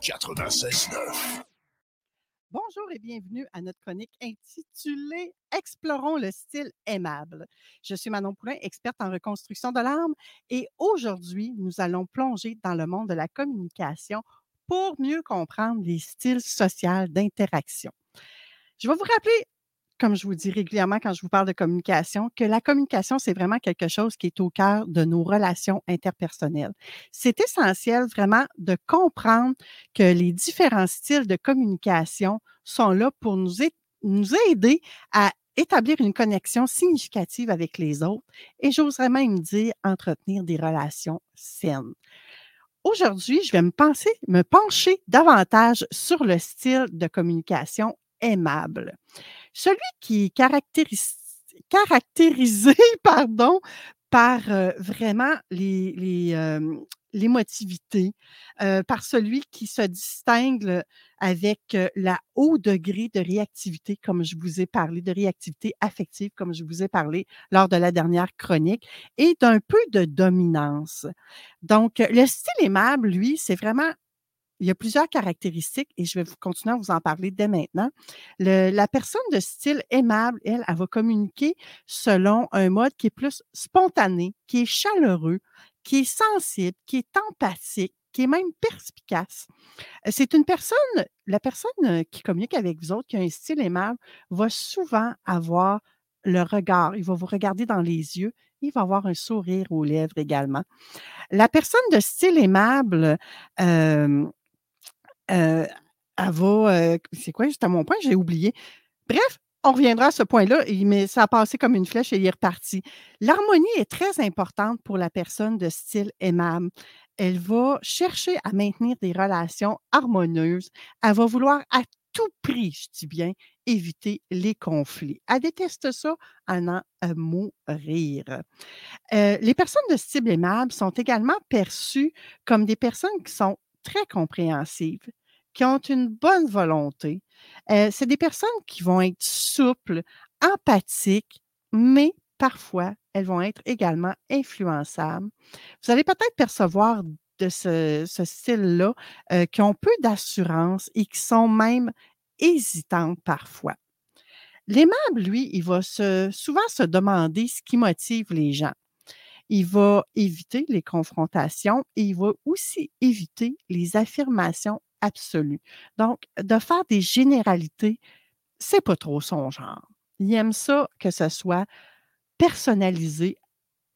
96.9. Bonjour et bienvenue à notre chronique intitulée Explorons le style aimable. Je suis Manon Poulain, experte en reconstruction de l'âme, et aujourd'hui, nous allons plonger dans le monde de la communication pour mieux comprendre les styles sociaux d'interaction. Je vais vous rappeler, comme je vous dis régulièrement quand je vous parle de communication, que la communication, c'est vraiment quelque chose qui est au cœur de nos relations interpersonnelles. C'est essentiel vraiment de comprendre que les différents styles de communication sont là pour nous, nous aider à établir une connexion significative avec les autres et j'oserais même dire entretenir des relations saines. Aujourd'hui, je vais me, penser, me pencher davantage sur le style de communication aimable. Celui qui est caractéris- caractérisé pardon, par euh, vraiment les, les, euh, l'émotivité, euh, par celui qui se distingue avec euh, la haut degré de réactivité, comme je vous ai parlé, de réactivité affective, comme je vous ai parlé lors de la dernière chronique, et d'un peu de dominance. Donc, le style aimable, lui, c'est vraiment il y a plusieurs caractéristiques et je vais vous continuer à vous en parler dès maintenant. La personne de style aimable, elle, elle va communiquer selon un mode qui est plus spontané, qui est chaleureux, qui est sensible, qui est empathique, qui est même perspicace. Euh, C'est une personne, la personne euh, qui communique avec vous autres, qui a un style aimable, va souvent avoir le regard. Il va vous regarder dans les yeux. Il va avoir un sourire aux lèvres également. La personne de style aimable, euh, elle va, c'est quoi juste à mon point? J'ai oublié. Bref, on reviendra à ce point-là, mais ça a passé comme une flèche et il est reparti. L'harmonie est très importante pour la personne de style aimable. Elle va chercher à maintenir des relations harmonieuses. Elle va vouloir à tout prix, je dis bien, éviter les conflits. Elle déteste ça en euh, mourir. Les personnes de style aimable sont également perçues comme des personnes qui sont très compréhensives, qui ont une bonne volonté. Euh, c'est des personnes qui vont être souples, empathiques, mais parfois, elles vont être également influençables. Vous allez peut-être percevoir de ce, style-là euh, qui ont peu d'assurance et qui sont même hésitantes parfois. L'aimable, lui, il va souvent se demander ce qui motive les gens. Il va éviter les confrontations et il va aussi éviter les affirmations absolues. Donc, de faire des généralités, c'est pas trop son genre. Il aime ça que ce soit personnalisé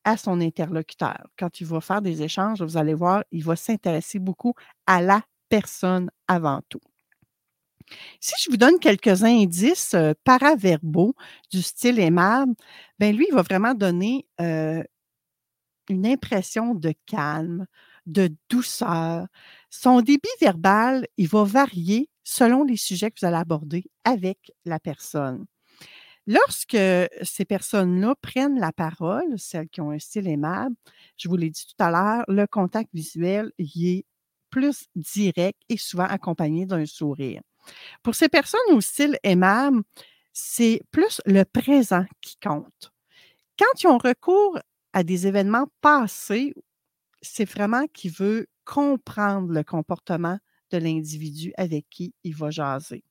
à son interlocuteur. Quand il va faire des échanges, vous allez voir, il va s'intéresser beaucoup à la personne avant tout. Si je vous donne quelques indices euh, paraverbaux du style aimable, ben lui, il va vraiment donner euh, une impression de calme, de douceur. Son débit verbal, il va varier selon les sujets que vous allez aborder avec la personne. Lorsque ces personnes-là prennent la parole, celles qui ont un style aimable, je vous l'ai dit tout à l'heure, le contact visuel y est plus direct et souvent accompagné d'un sourire. Pour ces personnes au style aimable, c'est plus le présent qui compte. Quand ils ont recours à des événements passés, c'est vraiment qu'il veut comprendre le comportement de l'individu avec qui il va jaser.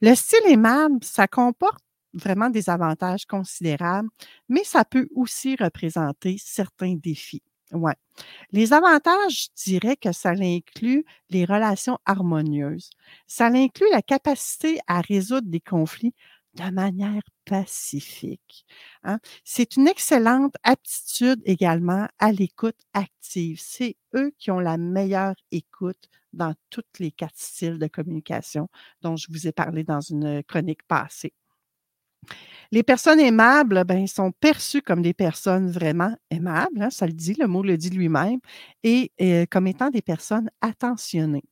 Le style aimable, ça comporte vraiment des avantages considérables, mais ça peut aussi représenter certains défis. Ouais. Les avantages, je dirais que ça inclut les relations harmonieuses. Ça inclut la capacité à résoudre des conflits de manière pacifique. Hein. C'est une excellente aptitude également à l'écoute active. C'est eux qui ont la meilleure écoute dans tous les quatre styles de communication dont je vous ai parlé dans une chronique passée. Les personnes aimables, ben, sont perçues comme des personnes vraiment aimables, hein, ça le dit, le mot le dit lui-même, et euh, comme étant des personnes attentionnées.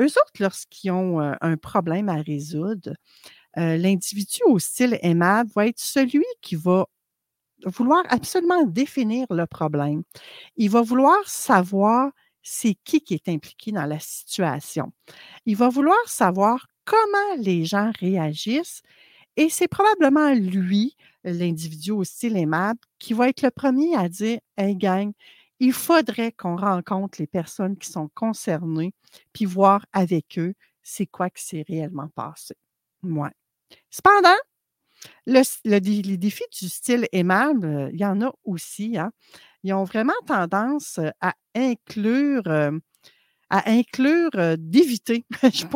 Eux autres, lorsqu'ils ont euh, un problème à résoudre, euh, l'individu au style aimable va être celui qui va vouloir absolument définir le problème. Il va vouloir savoir c'est qui qui est impliqué dans la situation. Il va vouloir savoir comment les gens réagissent et c'est probablement lui, l'individu au style aimable, qui va être le premier à dire Hey, gang, il faudrait qu'on rencontre les personnes qui sont concernées, puis voir avec eux c'est quoi qui s'est réellement passé. Ouais. Cependant, le, les défis du style aimable, il y en a aussi. Hein. Ils ont vraiment tendance à inclure à inclure, d'éviter, il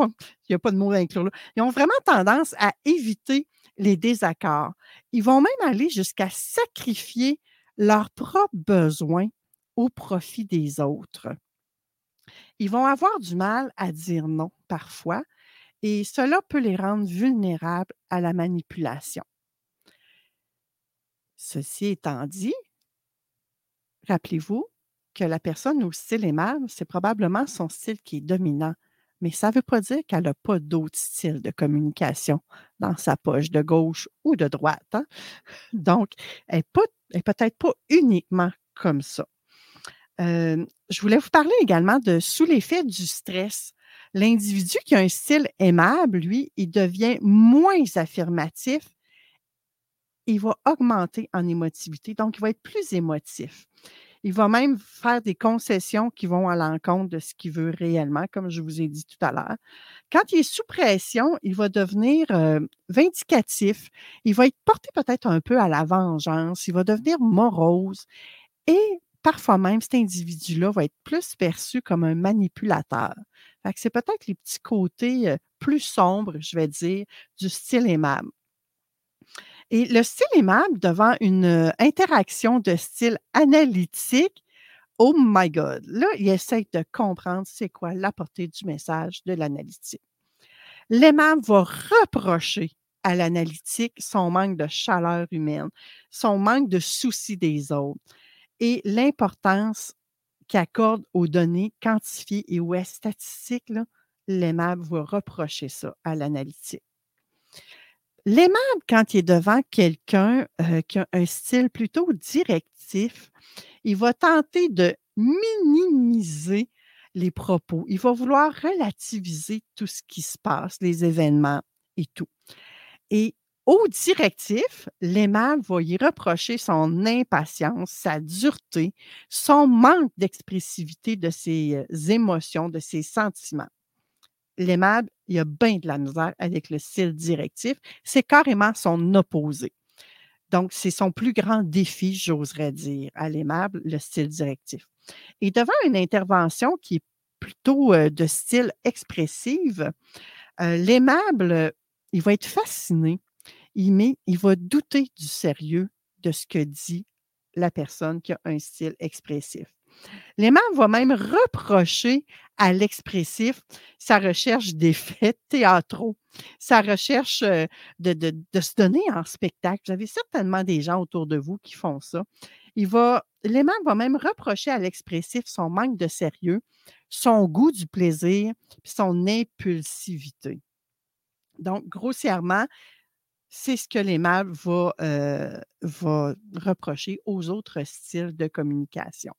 n'y a pas de mot à inclure ils ont vraiment tendance à éviter les désaccords. Ils vont même aller jusqu'à sacrifier leurs propres besoins au profit des autres. Ils vont avoir du mal à dire non parfois et cela peut les rendre vulnérables à la manipulation. Ceci étant dit, rappelez-vous, que la personne au style aimable, c'est probablement son style qui est dominant. Mais ça ne veut pas dire qu'elle n'a pas d'autres styles de communication dans sa poche de gauche ou de droite. Hein. Donc, elle n'est peut-être pas uniquement comme ça. Euh, je voulais vous parler également de sous l'effet du stress. L'individu qui a un style aimable, lui, il devient moins affirmatif. Il va augmenter en émotivité, donc il va être plus émotif. Il va même faire des concessions qui vont à l'encontre de ce qu'il veut réellement, comme je vous ai dit tout à l'heure. Quand il est sous pression, il va devenir euh, vindicatif. Il va être porté peut-être un peu à la vengeance. Il va devenir morose. Et parfois même, cet individu-là va être plus perçu comme un manipulateur. C'est peut-être les petits côtés plus sombres, je vais dire, du style aimable. Et le style aimable devant une interaction de style analytique, oh my God, là, il essaie de comprendre c'est quoi la portée du message de l'analytique. L'aimable va reprocher à l'analytique son manque de chaleur humaine, son manque de souci des autres et l'importance qu'il accorde aux données quantifiées et aux statistiques. L'aimable va reprocher ça à l'analytique. L'aimable, quand il est devant quelqu'un euh, qui a un style plutôt directif, il va tenter de minimiser les propos. Il va vouloir relativiser tout ce qui se passe, les événements et tout. Et au directif, l'aimable va y reprocher son impatience, sa dureté, son manque d'expressivité de ses euh, émotions, de ses sentiments l'aimable, il a bien de la misère avec le style directif. C'est carrément son opposé. Donc, c'est son plus grand défi, j'oserais dire, à l'aimable, le style directif. Et devant une intervention qui est plutôt euh, de style expressif, euh, l'aimable, il va être fasciné. Il, met, va douter du sérieux de ce que dit la personne qui a un style expressif. L'aimant va même reprocher à l'expressif sa recherche d'effets théâtraux, sa recherche euh, de, se donner en spectacle. Vous avez certainement des gens autour de vous qui font ça. Il va, l'aimant va même reprocher à l'expressif son manque de sérieux, son goût du plaisir, son impulsivité. Donc, grossièrement, c'est ce que l'aimable va, euh, va reprocher aux autres styles de communication.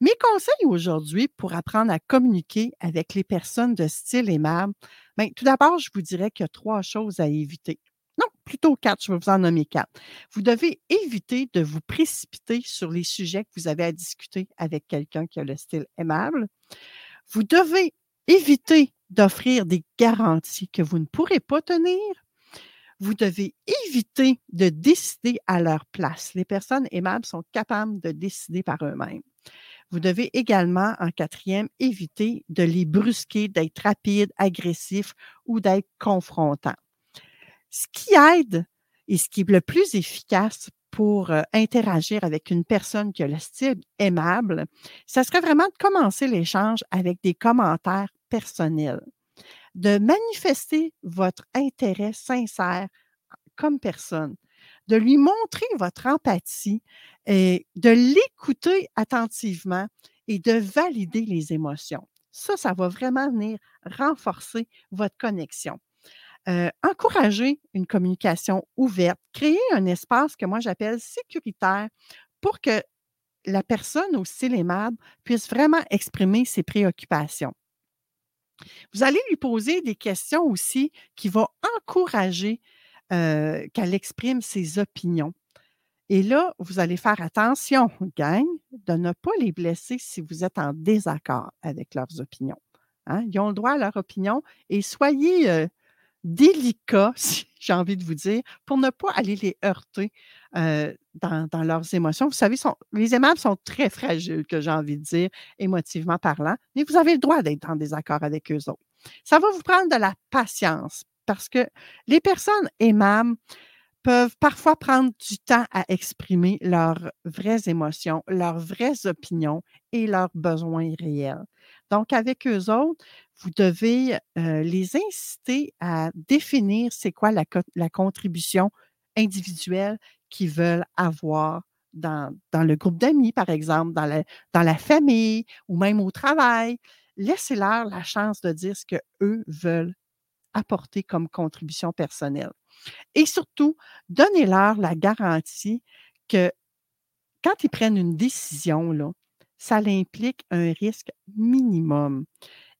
Mes conseils aujourd'hui pour apprendre à communiquer avec les personnes de style aimable, bien, tout d'abord, je vous dirais qu'il y a trois choses à éviter. Non, plutôt quatre, je vais vous en nommer quatre. Vous devez éviter de vous précipiter sur les sujets que vous avez à discuter avec quelqu'un qui a le style aimable. Vous devez éviter d'offrir des garanties que vous ne pourrez pas tenir. Vous devez éviter de décider à leur place. Les personnes aimables sont capables de décider par eux-mêmes. Vous devez également, en quatrième, éviter de les brusquer, d'être rapide, agressif ou d'être confrontant. Ce qui aide et ce qui est le plus efficace pour euh, interagir avec une personne qui a le style aimable, ce serait vraiment de commencer l'échange avec des commentaires personnels, de manifester votre intérêt sincère comme personne, de lui montrer votre empathie et de l'écouter attentivement et de valider les émotions. Ça, ça va vraiment venir renforcer votre connexion. Euh, encourager une communication ouverte, créer un espace que moi j'appelle sécuritaire pour que la personne au style aimable puisse vraiment exprimer ses préoccupations. Vous allez lui poser des questions aussi qui vont encourager qu'elle exprime ses opinions. Et là, vous allez faire attention, gang, de ne pas les blesser si vous êtes en désaccord avec leurs opinions. Hein. Ils ont le droit à leur opinion et soyez délicats, si j'ai envie de vous dire, pour ne pas aller les heurter dans, leurs émotions. Vous savez, les aimables sont très fragiles, que j'ai envie de dire, émotivement parlant, mais vous avez le droit d'être en désaccord avec eux autres. Ça va vous prendre de la patience parce que les personnes aimables peuvent parfois prendre du temps à exprimer leurs vraies émotions, leurs vraies opinions et leurs besoins réels. Donc, avec eux autres, vous devez euh, les inciter à définir c'est quoi la, la, contribution individuelle qu'ils veulent avoir dans, dans le groupe d'amis, par exemple, dans la, dans la famille ou même au travail. Laissez-leur la chance de dire ce qu'eux veulent apporter comme contribution personnelle. Et surtout, donnez-leur la garantie que quand ils prennent une décision, là, ça implique un risque minimum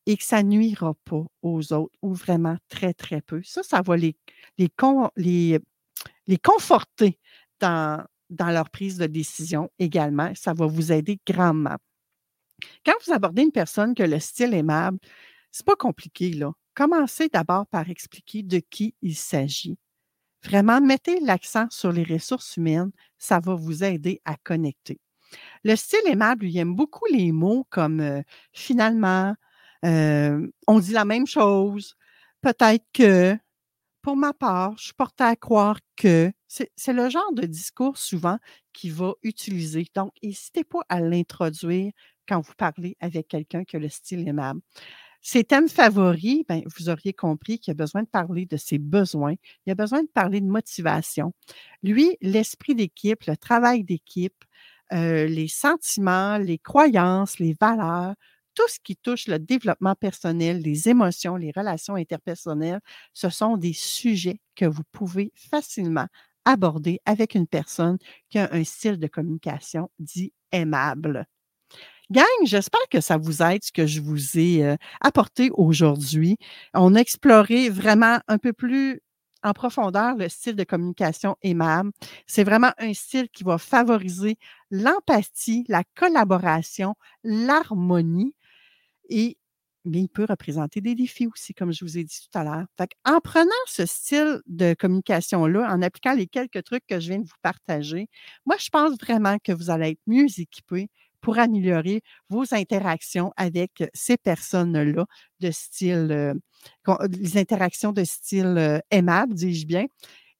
et que ça nuira pas aux autres ou vraiment très, très peu. Ça, ça va les, les, conforter dans, leur prise de décision également. Ça va vous aider grandement. Quand vous abordez une personne que le style aimable, c'est pas compliqué, là. Commencez d'abord par expliquer de qui il s'agit. Vraiment, mettez l'accent sur les ressources humaines, ça va vous aider à connecter. Le style aimable, il aime beaucoup les mots comme euh, finalement, on dit la même chose, peut-être que, pour ma part, je suis portée à croire que. C'est le genre de discours souvent qu'il va utiliser. Donc, n'hésitez pas à l'introduire quand vous parlez avec quelqu'un qui a le style aimable. Ses thèmes favoris, ben, vous auriez compris qu'il a besoin de parler de ses besoins, il a besoin de parler de motivation. Lui, l'esprit d'équipe, le travail d'équipe, euh, les sentiments, les croyances, les valeurs, tout ce qui touche le développement personnel, les émotions, les relations interpersonnelles, ce sont des sujets que vous pouvez facilement aborder avec une personne qui a un style de communication dit aimable. Gang, j'espère que ça vous aide ce que je vous ai euh, apporté aujourd'hui. On a exploré vraiment un peu plus en profondeur le style de communication aimable. C'est vraiment un style qui va favoriser l'empathie, la collaboration, l'harmonie et mais il peut représenter des défis aussi, comme je vous ai dit tout à l'heure. En prenant ce style de communication-là, en appliquant les quelques trucs que je viens de vous partager, moi, je pense vraiment que vous allez être mieux équipé pour améliorer vos interactions avec ces personnes-là de style, euh, les interactions de style euh, aimable, dis-je bien.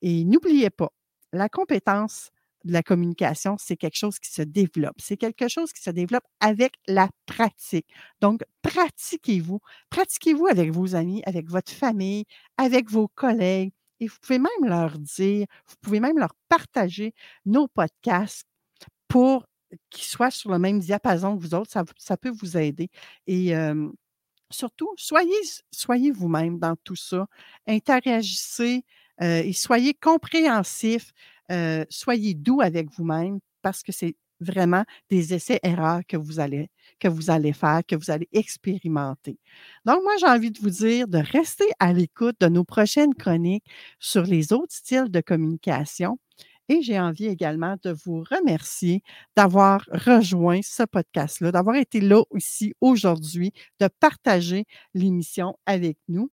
Et n'oubliez pas, la compétence de la communication, c'est quelque chose qui se développe. C'est quelque chose qui se développe avec la pratique. Donc, pratiquez-vous. Pratiquez-vous avec vos amis, avec votre famille, avec vos collègues. Et vous pouvez même leur dire, vous pouvez même leur partager nos podcasts pour qu'ils soient sur le même diapason que vous autres. Ça, ça peut vous aider. Et surtout, soyez, soyez vous-même dans tout ça. Interagissez et soyez compréhensifs. Euh, soyez doux avec vous-même parce que c'est vraiment des essais-erreurs que vous allez que vous allez faire, que vous allez expérimenter. Donc, moi, j'ai envie de vous dire de rester à l'écoute de nos prochaines chroniques sur les autres styles de communication. Et j'ai envie également de vous remercier d'avoir rejoint ce podcast-là, d'avoir été là aussi aujourd'hui, de partager l'émission avec nous.